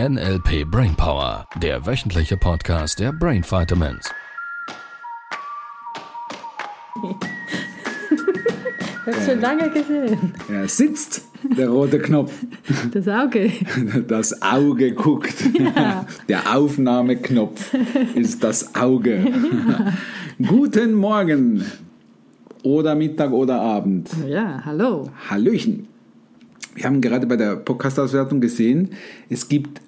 NLP Brainpower, der wöchentliche Podcast der Brain Vitamins. Ich habe schon lange gesehen. Er sitzt, der rote Knopf. Das Auge. Das Auge guckt. Ja. Der Aufnahmeknopf ist das Auge. Guten Morgen. Oder Mittag oder Abend. Ja, hallo. Hallöchen. Wir haben gerade bei der Podcast-Auswertung gesehen, es gibt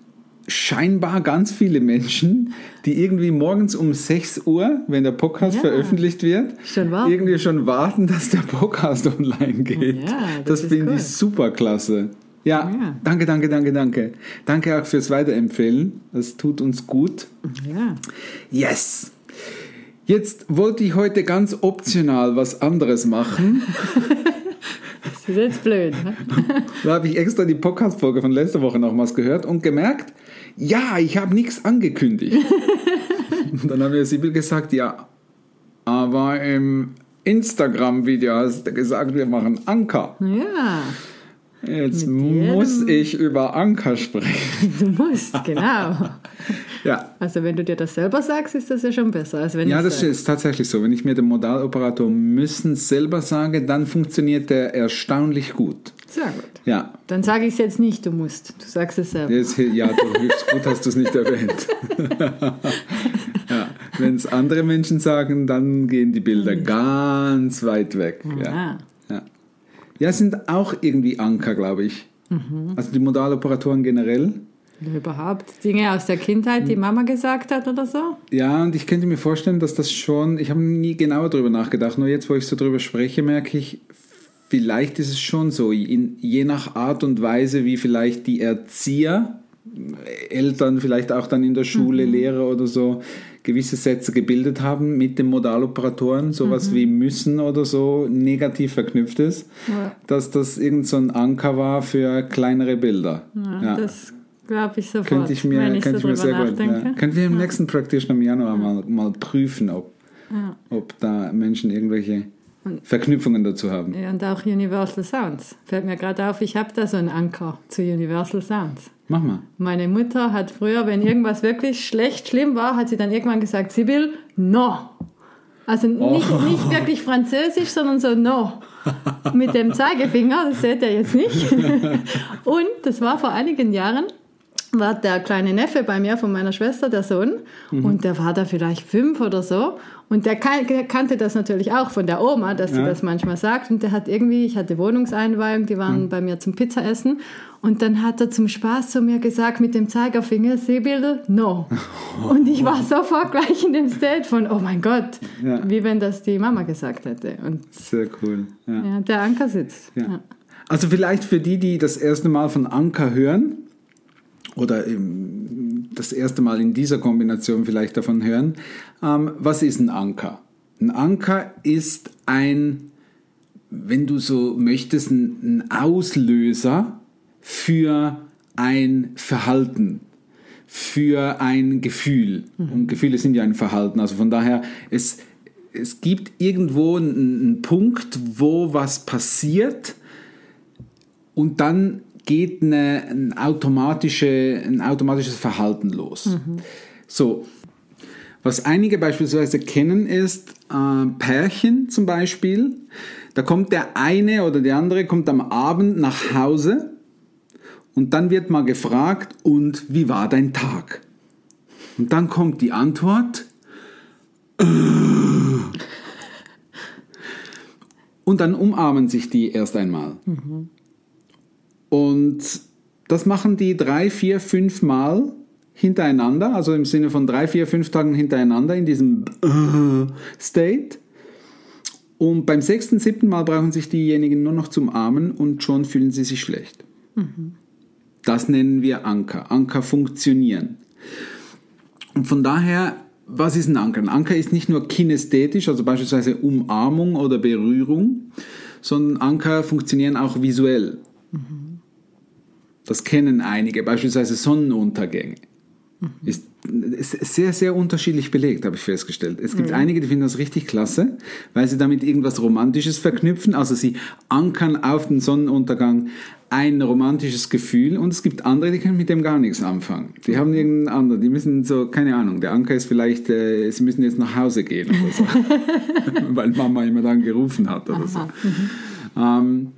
scheinbar ganz viele Menschen, die irgendwie morgens um 6 Uhr, wenn der Podcast Ja. veröffentlicht wird, Schon irgendwie schon warten, dass der Podcast online geht. Ja, das das finde cool. ich super klasse. Ja, Ja. danke, danke, danke, danke. Danke auch fürs Weiterempfehlen. Das tut uns gut. Ja. Yes! Jetzt wollte ich heute ganz optional was anderes machen. Das ist jetzt blöd. Ne? Da habe ich extra die Podcast-Folge von letzter Woche nochmals gehört und gemerkt, ja, ich habe nichts angekündigt. und dann haben wir Sibyl gesagt, ja, aber im Instagram-Video hast du gesagt, wir machen Anker. Ja, Jetzt muss ich über Anker sprechen. du musst, genau. Ja, Also wenn du dir das selber sagst, ist das ja schon besser, als wenn ja, das sage. ist tatsächlich so. Wenn ich mir den Modaloperator müssen selber sage, dann funktioniert der erstaunlich gut. Sehr gut. Ja, Dann sage ich es jetzt nicht, du musst. Du sagst es selber. Jetzt, ja, du, gut hast du es nicht erwähnt. ja, Wenn es andere Menschen sagen, dann gehen die Bilder ganz weit weg. Ja, Ah, ja. ja sind auch irgendwie Anker, glaube ich. Also die Modaloperatoren generell. Überhaupt Dinge aus der Kindheit, die Mama gesagt hat oder so? Ja, und ich könnte mir vorstellen, dass das schon, ich habe nie genauer darüber nachgedacht, nur jetzt, wo ich so drüber spreche, merke ich, vielleicht ist es schon so, in, je nach Art und Weise, wie vielleicht die Erzieher, Eltern vielleicht auch dann in der Schule, Lehrer oder so, gewisse Sätze gebildet haben mit den Modaloperatoren, sowas wie müssen oder so, negativ verknüpft ist, Ja. dass das irgend so ein Anker war für kleinere Bilder. Ja, Ja. Das glaube ich sofort. Könnte ich mir, wenn ich könnte so ich mir sehr gut. Ja. Können wir im nächsten Practitioner im Januar mal, mal prüfen, ob, Ja. ob da Menschen irgendwelche Verknüpfungen dazu haben. Ja, und auch Universal Sounds. Fällt mir gerade auf, ich habe da so einen Anker zu Universal Sounds. Mach mal. Meine Mutter hat früher, wenn irgendwas wirklich schlecht, schlimm war, hat sie dann irgendwann gesagt, Sibyl, no. Also nicht, Oh. nicht wirklich französisch, sondern so no. Mit dem Zeigefinger, das seht ihr jetzt nicht. Und das war vor einigen Jahren, war der kleine Neffe bei mir von meiner Schwester, der Sohn, und der war da vielleicht fünf oder so. Und der kan- der kannte das natürlich auch von der Oma, dass sie Ja. das manchmal sagt. Und der hat irgendwie, ich hatte Wohnungseinweihung, die waren bei mir zum Pizzaessen. Und dann hat er zum Spaß zu mir gesagt mit dem Zeigerfinger, Sehbilder, no. Und ich war sofort gleich in dem State von, oh mein Gott, Ja. wie wenn das die Mama gesagt hätte. Und Sehr cool. Ja. der Anker sitzt. Also vielleicht für die, die das erste Mal von Anker hören oder das erste Mal in dieser Kombination vielleicht davon hören, ähm, was ist ein Anker? Ein Anker ist ein, wenn du so möchtest, ein, ein Auslöser für ein Verhalten, für ein Gefühl. Und Gefühle sind ja ein Verhalten. Also von daher, es, es gibt irgendwo einen, einen Punkt, wo was passiert, und dann geht eine, ein, automatische, ein automatisches Verhalten los. So, was einige beispielsweise kennen, ist äh, Pärchen zum Beispiel. Da kommt der eine oder der andere kommt am Abend nach Hause und dann wird mal gefragt, und wie war dein Tag? Und dann kommt die Antwort, und dann umarmen sich die erst einmal. Und das machen die drei, vier, fünf Mal hintereinander, also im Sinne von drei, vier, fünf Tagen hintereinander in diesem State. Und beim sechsten, siebten Mal brauchen sich diejenigen nur noch zum Armen und schon fühlen sie sich schlecht. Das nennen wir Anker. Anker funktionieren. Und von daher, was ist ein Anker? Ein Anker ist nicht nur kinästhetisch, also beispielsweise Umarmung oder Berührung, sondern Anker funktionieren auch visuell. Das kennen einige, beispielsweise Sonnenuntergänge. Ist sehr, sehr unterschiedlich belegt, habe ich festgestellt. Es gibt einige, die finden das richtig klasse, weil sie damit irgendwas Romantisches verknüpfen. Also sie ankern auf den Sonnenuntergang ein romantisches Gefühl und es gibt andere, die können mit dem gar nichts anfangen. Die haben irgendeinen anderen, die müssen so, keine Ahnung, der Anker ist vielleicht, äh, sie müssen jetzt nach Hause gehen oder so, weil Mama immer dann gerufen hat oder so. Ähm,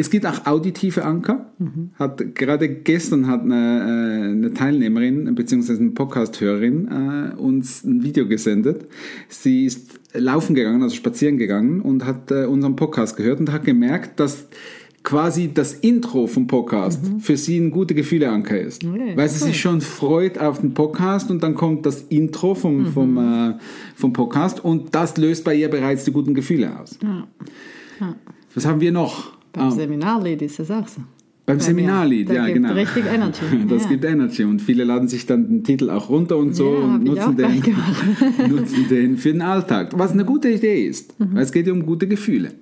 es gibt auch auditive Anker. Hat, gerade gestern hat eine, äh, eine Teilnehmerin bzw. eine Podcast-Hörerin äh, uns ein Video gesendet. Sie ist laufen gegangen, also spazieren gegangen und hat äh, unseren Podcast gehört und hat gemerkt, dass quasi das Intro vom Podcast für sie ein gute Gefühle-Anker ist. Okay, weil sie cool. sich schon freut auf den Podcast und dann kommt das Intro vom, vom, äh, vom Podcast und das löst bei ihr bereits die guten Gefühle aus. Was haben wir noch? Beim Ah, Seminarlied ist das auch so. beim Bei Seminarlied, ja gibt genau. richtig Energy. Das Ja. gibt Energy und viele laden sich dann den Titel auch runter und so Ja, und nutzen den, nutzen den für den Alltag. Was eine gute Idee ist, Mhm. weil es geht ja um gute Gefühle.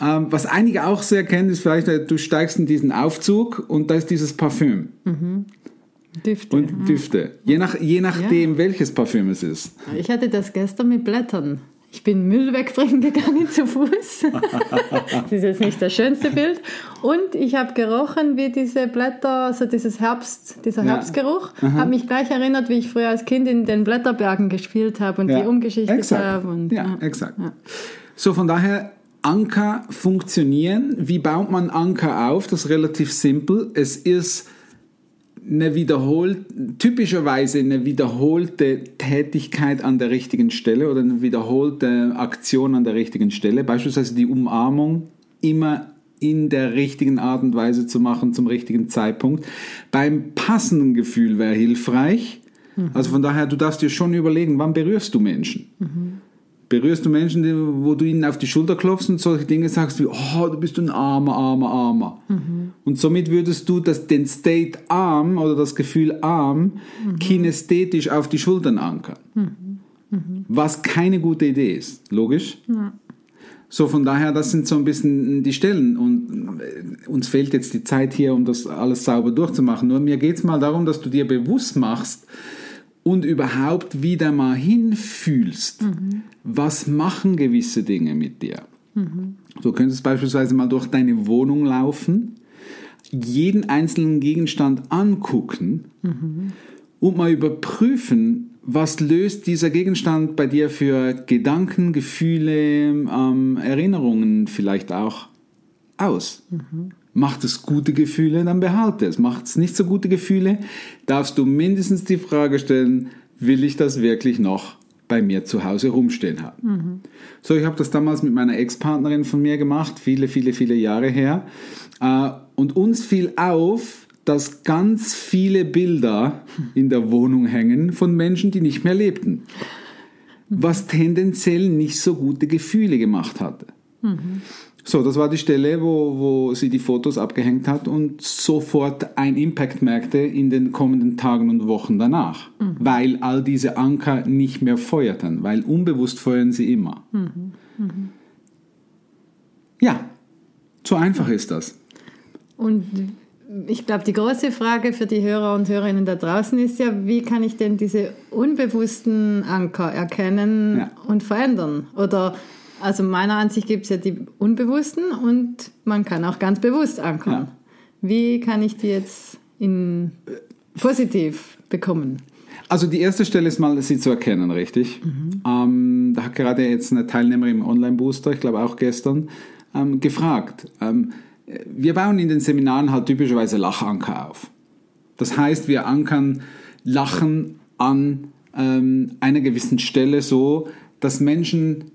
Ähm, was einige auch sehr kennen, ist vielleicht, du steigst in diesen Aufzug und da ist dieses Parfüm Düfte. und Düfte. Je, nach, je nachdem, welches Parfüm es ist. Ich hatte das gestern mit Blättern. Ich bin Müll wegbringen gegangen zu Fuß. das ist jetzt nicht das schönste Bild. Und ich habe gerochen, wie diese Blätter, so dieses Herbst, dieser Ja. Herbstgeruch, hat mich gleich erinnert, wie ich früher als Kind in den Blätterbergen gespielt habe und die umgeschichtet habe. Und, ja, exakt. So, von daher, Anker funktionieren. Wie baut man Anker auf? Das ist relativ simpel. Es ist eine wiederholt, typischerweise eine wiederholte Tätigkeit an der richtigen Stelle oder eine wiederholte Aktion an der richtigen Stelle. Beispielsweise die Umarmung immer in der richtigen Art und Weise zu machen, zum richtigen Zeitpunkt. Beim passenden Gefühl wäre hilfreich. Also von daher, du darfst dir schon überlegen, wann berührst du Menschen? Berührst du Menschen, wo du ihnen auf die Schulter klopfst und solche Dinge sagst wie, oh, du bist ein armer, armer, armer. Und somit würdest du das, den State arm oder das Gefühl arm kinästhetisch auf die Schultern ankern. Was keine gute Idee ist. Logisch? So, von daher, das sind so ein bisschen die Stellen. Und äh, uns fehlt jetzt die Zeit hier, um das alles sauber durchzumachen. Nur mir geht es mal darum, dass du dir bewusst machst und überhaupt wieder mal hinfühlst, was machen gewisse Dinge mit dir. Du könntest beispielsweise mal durch deine Wohnung laufen, jeden einzelnen Gegenstand angucken und mal überprüfen, was löst dieser Gegenstand bei dir für Gedanken, Gefühle, ähm, Erinnerungen vielleicht auch aus. Macht es gute Gefühle, dann behalte es. Macht es nicht so gute Gefühle, darfst du mindestens die Frage stellen, will ich das wirklich noch bei mir zu Hause rumstehen haben? So, ich habe das damals mit meiner Ex-Partnerin von mir gemacht, viele, viele, viele Jahre her. Äh, Und uns fiel auf, dass ganz viele Bilder in der Wohnung hängen von Menschen, die nicht mehr lebten. Was tendenziell nicht so gute Gefühle gemacht hatte. So, das war die Stelle, wo, wo sie die Fotos abgehängt hat und sofort ein Impact merkte in den kommenden Tagen und Wochen danach. Weil all diese Anker nicht mehr feuerten, weil unbewusst feuern sie immer. Ja, so einfach ist das. Und ich glaube, die große Frage für die Hörer und Hörerinnen da draußen ist ja, wie kann ich denn diese unbewussten Anker erkennen Ja. und verändern? Oder, also meiner Ansicht gibt es ja die unbewussten und man kann auch ganz bewusst ankern. Ja. Wie kann ich die jetzt in positiv bekommen? Also die erste Stelle ist mal, sie zu erkennen, richtig? Ähm, da hat gerade jetzt eine Teilnehmerin im Online-Booster, ich glaube auch gestern, ähm, gefragt. Ähm, wir bauen in den Seminaren halt typischerweise Lachanker auf. Das heißt, wir ankern Lachen an ähm, einer gewissen Stelle so, dass Menschen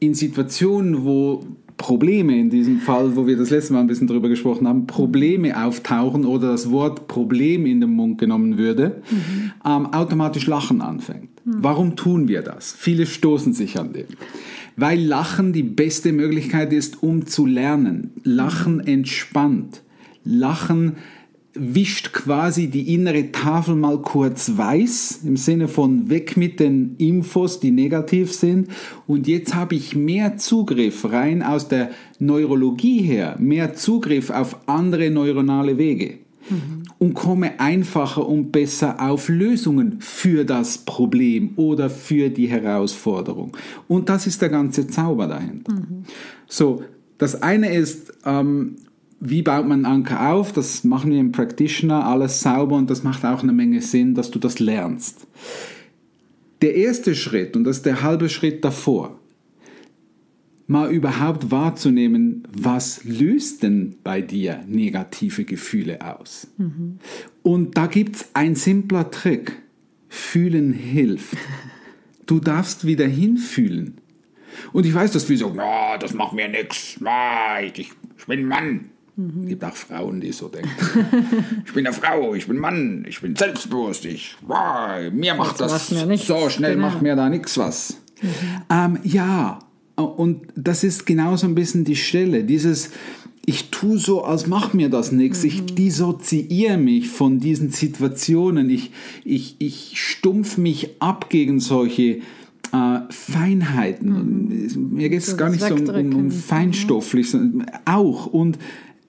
in Situationen, wo Probleme, in diesem Fall, wo wir das letzte Mal ein bisschen drüber gesprochen haben, Probleme auftauchen oder das Wort Problem in den Mund genommen würde, ähm, automatisch Lachen anfängt. Warum tun wir das? Viele stoßen sich an dem. Weil Lachen die beste Möglichkeit ist, um zu lernen. Lachen entspannt. Lachen wischt quasi die innere Tafel mal kurz weiß, im Sinne von weg mit den Infos, die negativ sind. Und jetzt habe ich mehr Zugriff rein aus der Neurologie her, mehr Zugriff auf andere neuronale Wege. und komme einfacher und besser auf Lösungen für das Problem oder für die Herausforderung. Und das ist der ganze Zauber dahinter. So, das eine ist, ähm, wie baut man Anker auf? Das machen wir im Practitioner, alles sauber und das macht auch eine Menge Sinn, dass du das lernst. Der erste Schritt, und das ist der halbe Schritt davor, mal überhaupt wahrzunehmen, was löst denn bei dir negative Gefühle aus? Mhm. Und da gibt es ein simpler Trick. Fühlen hilft. Du darfst wieder hinfühlen. Und ich weiß, dass viele sagen, ja, das macht mir nichts. Ich, ich bin Mann. Mhm. Es gibt auch Frauen, die so denken. ich bin eine Frau, ich bin Mann, ich bin selbstbewusst. Ich, wow, mir macht das, das so schnell, genau. macht mir da nichts was. Mhm. Ähm, ja, und das ist genau so ein bisschen die Stelle, dieses, ich tue so, als macht mir das nichts. Mhm. Ich dissoziiere mich von diesen Situationen. Ich, ich, ich stumpf mich ab gegen solche äh, Feinheiten. Mhm. Mir geht es gar nicht so um, um, um feinstofflich, sondern auch. Und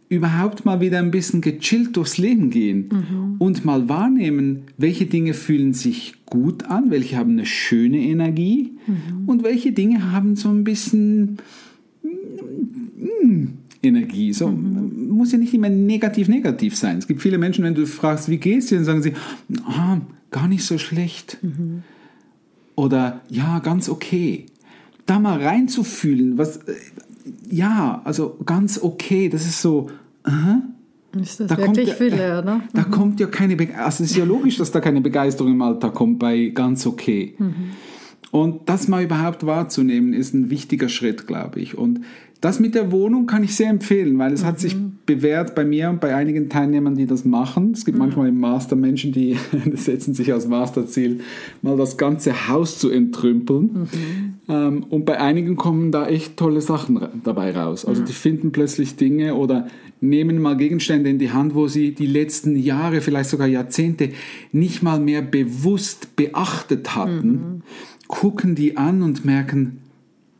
überhaupt mal wieder ein bisschen gechillt durchs Leben gehen mhm. und mal wahrnehmen, welche Dinge fühlen sich gut an, welche haben eine schöne Energie mhm. und welche Dinge haben so ein bisschen mm, Energie. So, mhm. Muss ja nicht immer negativ negativ sein. Es gibt viele Menschen, wenn du fragst, wie geht's dir, dann sagen sie, ah, gar nicht so schlecht. Mhm. Oder ja, ganz okay. Da mal reinzufühlen, was äh, ja, also ganz okay. Das ist so, aha. Ist das da wirklich viel ja, oder? Da mhm. kommt ja keine, Be also es ist ja logisch, dass da keine Begeisterung im Alltag kommt bei ganz okay. Mhm. Und das mal überhaupt wahrzunehmen, ist ein wichtiger Schritt, glaube ich. Und das mit der Wohnung kann ich sehr empfehlen, weil es mhm. hat sich bewährt bei mir und bei einigen Teilnehmern, die das machen. Es gibt mhm. manchmal im Master Menschen, die setzen sich als Masterziel, mal das ganze Haus zu entrümpeln. Mhm. Ähm, und bei einigen kommen da echt tolle Sachen dabei raus. Also die finden plötzlich Dinge oder nehmen mal Gegenstände in die Hand, wo sie die letzten Jahre, vielleicht sogar Jahrzehnte nicht mal mehr bewusst beachtet hatten, mhm. gucken die an und merken,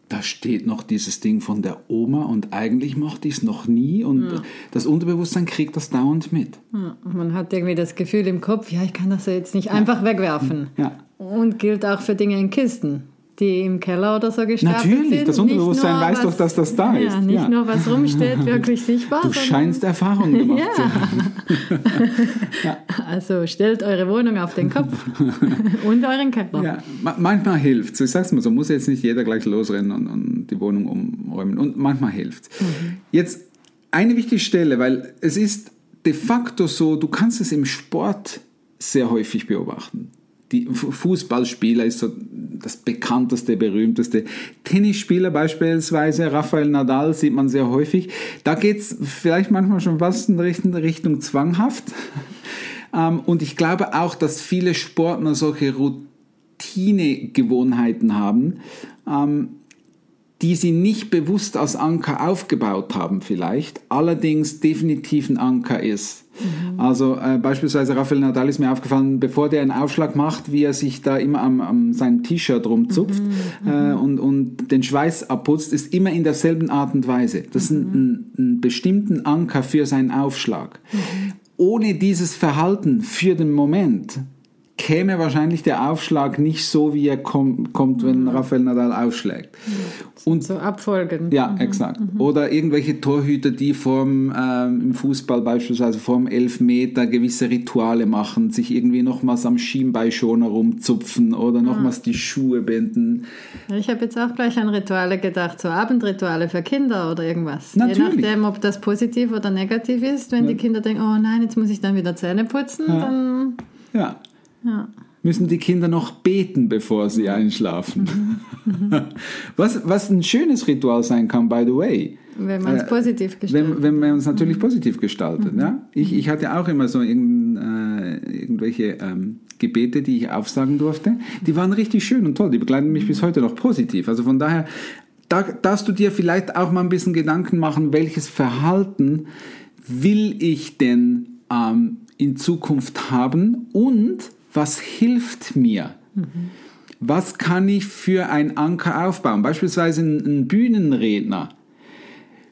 da steht noch dieses Ding von der Oma und eigentlich mochte ich es noch nie und ja. das Unterbewusstsein kriegt das dauernd mit. Ja, man hat irgendwie das Gefühl im Kopf, ja, ich kann das jetzt nicht einfach wegwerfen. Und gilt auch für Dinge in Kisten die im Keller oder so gestapelt Natürlich, sind. das Unterbewusstsein nur, weiß was, doch, dass das da ja, ist. Nicht ja. nur, was rumsteht, wirklich sichtbar. Du scheinst Erfahrungen gemacht ja. zu haben. ja. Also stellt eure Wohnung auf den Kopf und euren Keller. Ja, manchmal hilft es. Ich sag's mal so, muss jetzt nicht jeder gleich losrennen und, und die Wohnung umräumen. Und manchmal hilft mhm. Jetzt eine wichtige Stelle, weil es ist de facto so, du kannst es im Sport sehr häufig beobachten die Fußballspieler ist so das bekannteste, berühmteste. Tennisspieler beispielsweise, Rafael Nadal sieht man sehr häufig. Da geht es vielleicht manchmal schon fast in Richtung, Richtung zwanghaft. Ähm, und ich glaube auch, dass viele Sportler solche Routinegewohnheiten haben, ähm, die sie nicht bewusst als Anker aufgebaut haben vielleicht, allerdings definitiv ein Anker ist. Mhm. Also äh, beispielsweise Rafael Nadal ist mir aufgefallen, bevor der einen Aufschlag macht, wie er sich da immer am, am seinem T-Shirt rumzupft mhm. äh, mhm. und, und den Schweiß abputzt, ist immer in derselben Art und Weise. Das ist ein, mhm. ein, ein bestimmten Anker für seinen Aufschlag. Mhm. Ohne dieses Verhalten für den Moment käme wahrscheinlich der Aufschlag nicht so, wie er kommt, kommt wenn mhm. Rafael Nadal aufschlägt. Und, so abfolgen. Ja, mhm. exakt. Mhm. Oder irgendwelche Torhüter, die vorm, ähm, im Fußball beispielsweise vorm Elfmeter gewisse Rituale machen, sich irgendwie nochmals am Schienbeinschoner rumzupfen oder nochmals ah. die Schuhe binden. Ich habe jetzt auch gleich an Rituale gedacht, so Abendrituale für Kinder oder irgendwas. Natürlich. Je nachdem, ob das positiv oder negativ ist. Wenn ja. die Kinder denken, oh nein, jetzt muss ich dann wieder Zähne putzen, ja. dann... Ja, ja. Müssen die Kinder noch beten, bevor sie einschlafen? Mhm. was, was ein schönes Ritual sein kann, by the way. Wenn man es äh, positiv gestaltet. Wenn, wenn man es natürlich mhm. positiv gestaltet. Mhm. Ja? Ich, ich hatte auch immer so irgend, äh, irgendwelche ähm, Gebete, die ich aufsagen durfte. Die waren richtig schön und toll. Die begleiten mich bis heute noch positiv. Also von daher da darfst du dir vielleicht auch mal ein bisschen Gedanken machen, welches Verhalten will ich denn ähm, in Zukunft haben und was hilft mir? Mhm. Was kann ich für ein Anker aufbauen? Beispielsweise ein, Bühnenredner.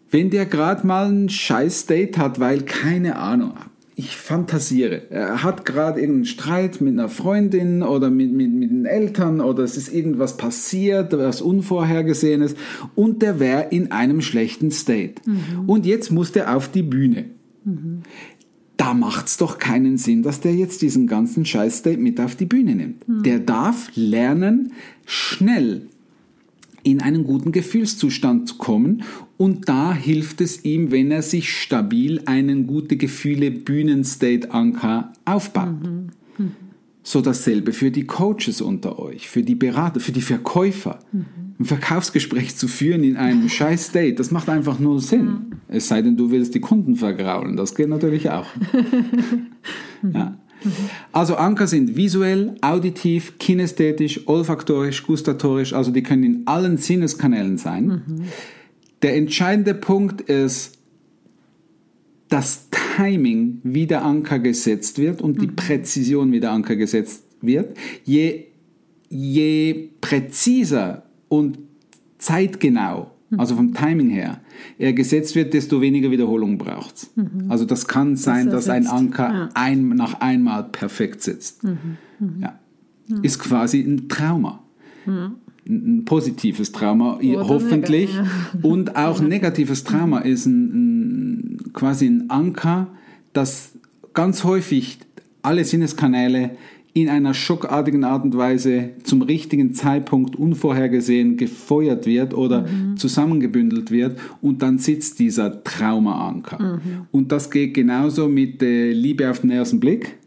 Wenn der gerade mal ein scheiß Date hat, weil keine Ahnung, ich fantasiere. Er hat gerade irgendeinen Streit mit einer Freundin oder mit, mit, mit den Eltern oder es ist irgendwas passiert, was Unvorhergesehenes und der wäre in einem schlechten State. Und jetzt muss der auf die Bühne. Da macht es doch keinen Sinn, dass der jetzt diesen ganzen Scheiß-State mit auf die Bühne nimmt. Der darf lernen, schnell in einen guten Gefühlszustand zu kommen. Und da hilft es ihm, wenn er sich stabil einen gute Gefühle Bühnenstate-Anker aufbaut. So dasselbe für die Coaches unter euch, für die Berater, für die Verkäufer. Ein Verkaufsgespräch zu führen in einem scheiß Date, das macht einfach nur Sinn. Es sei denn, du willst die Kunden vergraulen, das geht natürlich auch. ja. Also Anker sind visuell, auditiv, kinästhetisch, olfaktorisch, gustatorisch, also die können in allen Sinneskanälen sein. Der entscheidende Punkt ist das Timing, wie der Anker gesetzt wird und die Präzision, wie der Anker gesetzt wird. Je, je präziser und zeitgenau, also vom Timing her, er gesetzt wird, desto weniger Wiederholung braucht es. Also das kann sein, er dass ein. Anker Ja. ein, nach einmal perfekt sitzt. Ja. Ist quasi ein Trauma. Ein, ein positives Trauma, Oder hoffentlich. nega- Und auch negatives Trauma ist ein, ein, quasi ein Anker, das ganz häufig alle Sinneskanäle in einer schockartigen Art und Weise zum richtigen Zeitpunkt unvorhergesehen gefeuert wird oder zusammengebündelt wird und dann sitzt dieser Traumaanker. Und das geht genauso mit äh, Liebe auf den ersten Blick.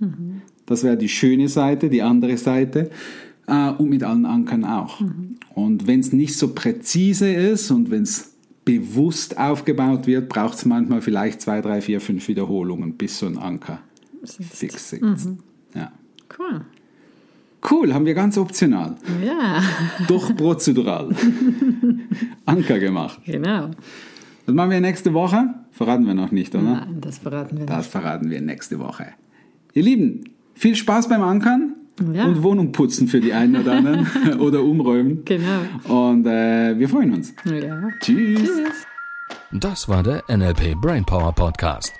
Das wäre die schöne Seite, die andere Seite. Äh, und mit allen Ankern auch. Und wenn es nicht so präzise ist und wenn es bewusst aufgebaut wird, braucht es manchmal vielleicht zwei, drei, vier, fünf Wiederholungen, bis so ein Anker fix sitzt. Ja. Cool. Cool, haben wir ganz optional, Ja, doch prozedural Anker gemacht. genau. Das machen wir nächste Woche. Verraten wir noch nicht, oder? Nein, das verraten wir Das nicht. verraten wir nächste Woche. Ihr Lieben, viel Spaß beim Ankern Ja. und Wohnung putzen für die einen oder anderen oder umräumen. Genau. Und äh, wir freuen uns. Ja. Tschüss. Tschüss. Das war der NLP Brainpower Podcast.